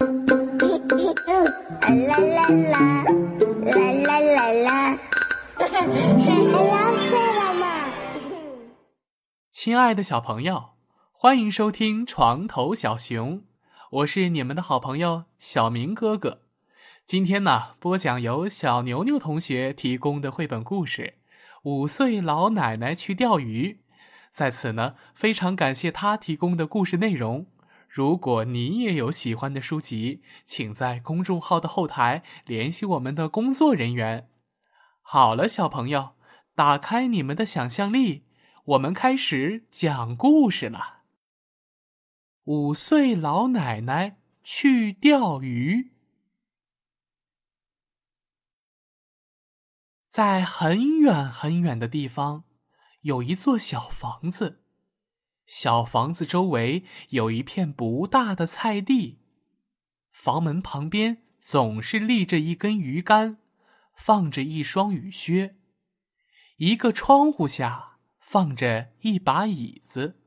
啦啦啦，啦啦啦啦，老师了嘛？亲爱的小朋友，欢迎收听《床头小熊》，我是你们的好朋友小明哥哥。今天呢，播讲由小牛牛同学提供的绘本故事《五岁老奶奶去钓鱼》。在此呢，非常感谢他提供的故事内容。如果你也有喜欢的书籍，请在公众号的后台联系我们的工作人员。好了，小朋友，打开你们的想象力，我们开始讲故事了。五岁老奶奶去钓鱼，在很远很远的地方，有一座小房子。小房子周围有一片不大的菜地，房门旁边总是立着一根鱼竿，放着一双雨靴，一个窗户下放着一把椅子。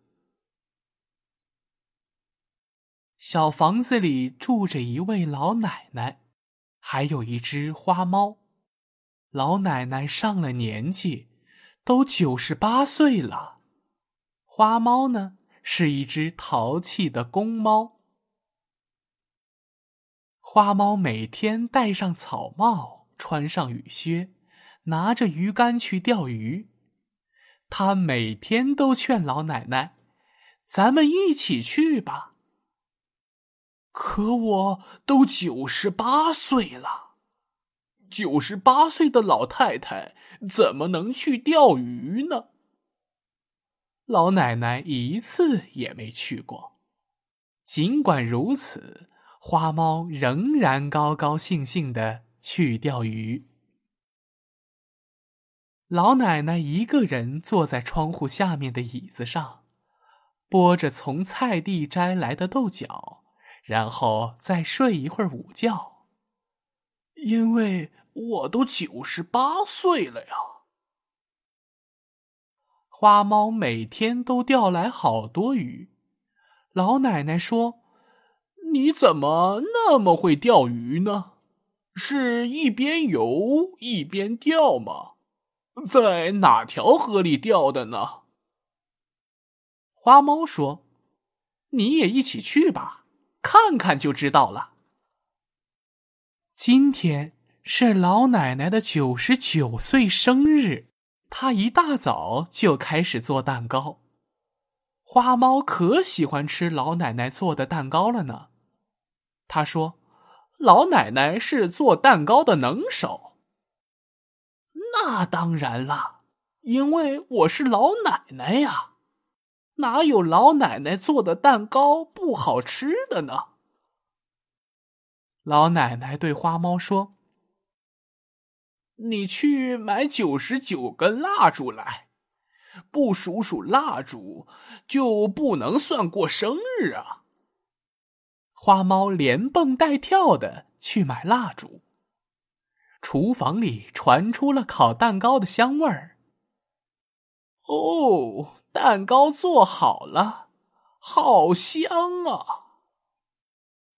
小房子里住着一位老奶奶，还有一只花猫。老奶奶上了年纪，都九十八岁了。花猫呢，是一只淘气的公猫。花猫每天戴上草帽，穿上雨靴，拿着鱼竿去钓鱼。它每天都劝老奶奶：“咱们一起去吧。”可我都九十八岁了，九十八岁的老太太怎么能去钓鱼呢？老奶奶一次也没去过。尽管如此，花猫仍然高高兴兴的去钓鱼。老奶奶一个人坐在窗户下面的椅子上，剥着从菜地摘来的豆角，然后再睡一会儿午觉。因为我都九十八岁了呀。花猫每天都钓来好多鱼，老奶奶说：“你怎么那么会钓鱼呢？是一边游一边钓吗？在哪条河里钓的呢？”花猫说：“你也一起去吧，看看就知道了。”今天是老奶奶的九十九岁生日。他一大早就开始做蛋糕，花猫可喜欢吃老奶奶做的蛋糕了呢。他说：“老奶奶是做蛋糕的能手。”那当然了，因为我是老奶奶呀，哪有老奶奶做的蛋糕不好吃的呢？老奶奶对花猫说。你去买九十九根蜡烛来，不数数蜡烛就不能算过生日啊！花猫连蹦带跳的去买蜡烛，厨房里传出了烤蛋糕的香味儿。哦，蛋糕做好了，好香啊！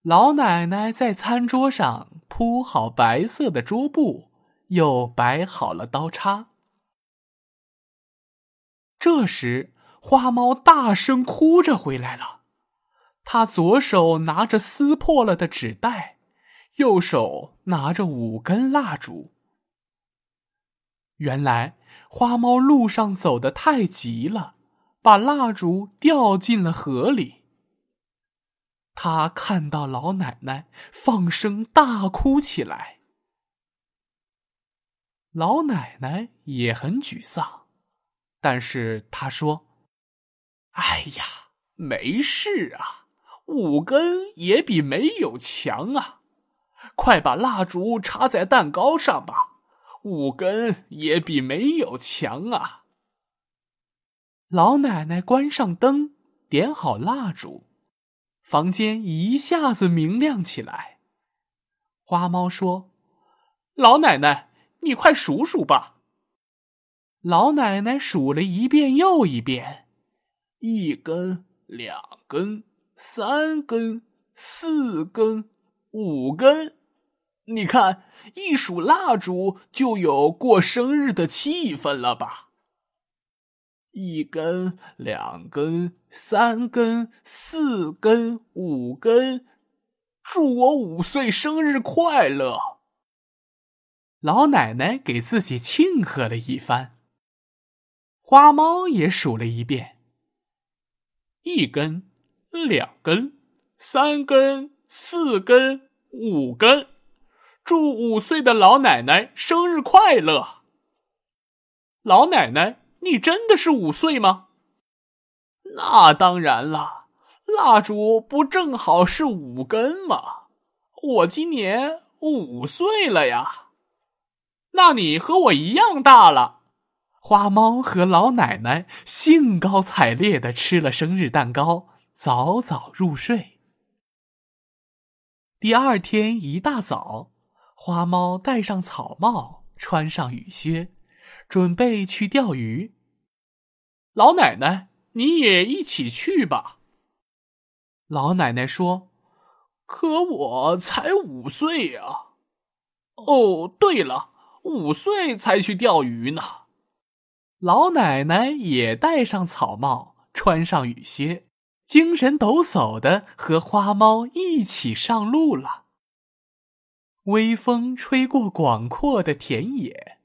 老奶奶在餐桌上铺好白色的桌布。又摆好了刀叉。这时，花猫大声哭着回来了。他左手拿着撕破了的纸袋，右手拿着五根蜡烛。原来，花猫路上走得太急了，把蜡烛掉进了河里。他看到老奶奶，放声大哭起来。老奶奶也很沮丧，但是她说：“哎呀，没事啊，五根也比没有强啊！快把蜡烛插在蛋糕上吧，五根也比没有强啊！”老奶奶关上灯，点好蜡烛，房间一下子明亮起来。花猫说：“老奶奶。”你快数数吧。老奶奶数了一遍又一遍，一根、两根、三根、四根、五根。你看，一数蜡烛就有过生日的气氛了吧？一根、两根、三根、四根、五根，祝我五岁生日快乐！老奶奶给自己庆贺了一番。花猫也数了一遍：一根、两根、三根、四根、五根。祝五岁的老奶奶生日快乐！老奶奶，你真的是五岁吗？那当然了，蜡烛不正好是五根吗？我今年五岁了呀。那你和我一样大了。花猫和老奶奶兴高采烈的吃了生日蛋糕，早早入睡。第二天一大早。花猫戴上草帽，穿上雨靴，准备去钓鱼。老奶奶，你也一起去吧。老奶奶说：“可我才五岁呀。”哦，对了，五岁才去钓鱼呢。老奶奶也戴上草帽，穿上雨靴，精神抖擞的和花猫一起上路了。微风吹过广阔的田野，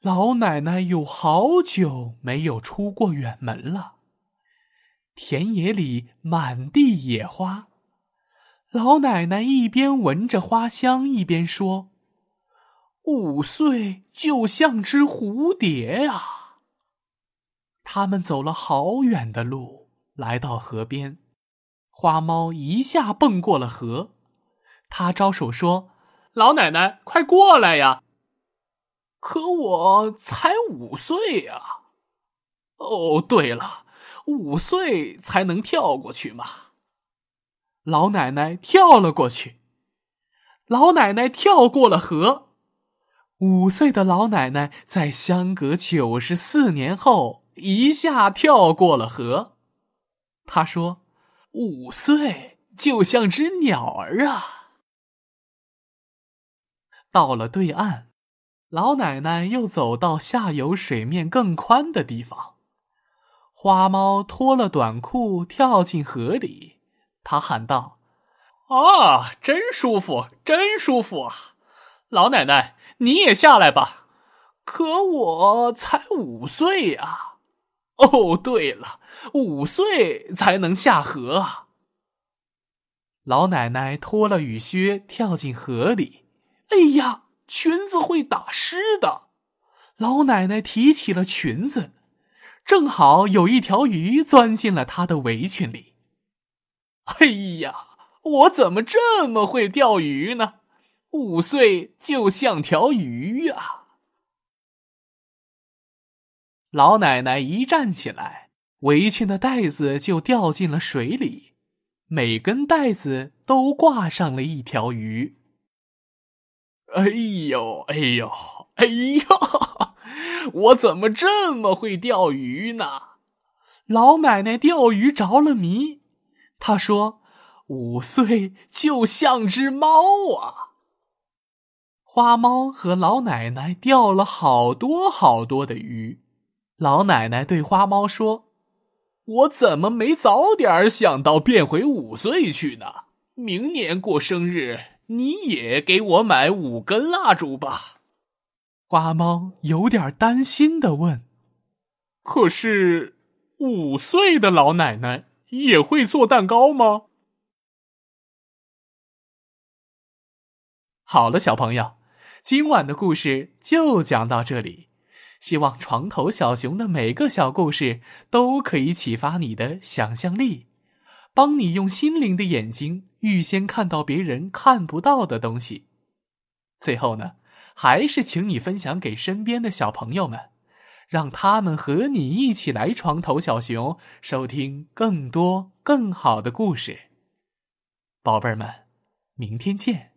老奶奶有好久没有出过远门了。田野里满地野花，老奶奶一边闻着花香，一边说：“五岁就像只蝴蝶呀。”他们走了好远的路，来到河边，花猫一下蹦过了河，它招手说。老奶奶，快过来呀！可我才五岁呀。哦，对了，五岁才能跳过去嘛。老奶奶跳了过去。老奶奶跳过了河。五岁的老奶奶在相隔九十四年后一下跳过了河。她说：“五岁就像只鸟儿啊。”到了对岸，老奶奶又走到下游水面更宽的地方。花猫脱了短裤跳进河里，他喊道：“啊，真舒服，真舒服啊！老奶奶，你也下来吧。可我才五岁呀。哦，对了，五岁才能下河啊。”老奶奶脱了雨靴跳进河里。哎呀，裙子会打湿的。老奶奶提起了裙子，正好有一条鱼钻进了她的围裙里。哎呀，我怎么这么会钓鱼呢？五岁就像条鱼啊！老奶奶一站起来，围裙的带子就掉进了水里，每根带子都挂上了一条鱼。哎呦，哎呦，哎呦！我怎么这么会钓鱼呢？老奶奶钓鱼着了迷。她说：“五岁就像只猫啊。”花猫和老奶奶钓了好多好多的鱼。老奶奶对花猫说：“我怎么没早点想到变回五岁去呢？明年过生日。”你也给我买五根蜡烛吧，花猫有点担心的问：“可是五岁的老奶奶也会做蛋糕吗？”好了，小朋友，今晚的故事就讲到这里。希望床头小熊的每个小故事都可以启发你的想象力。帮你用心灵的眼睛预先看到别人看不到的东西。最后呢，还是请你分享给身边的小朋友们，让他们和你一起来床头小熊，收听更多更好的故事。宝贝儿们，明天见。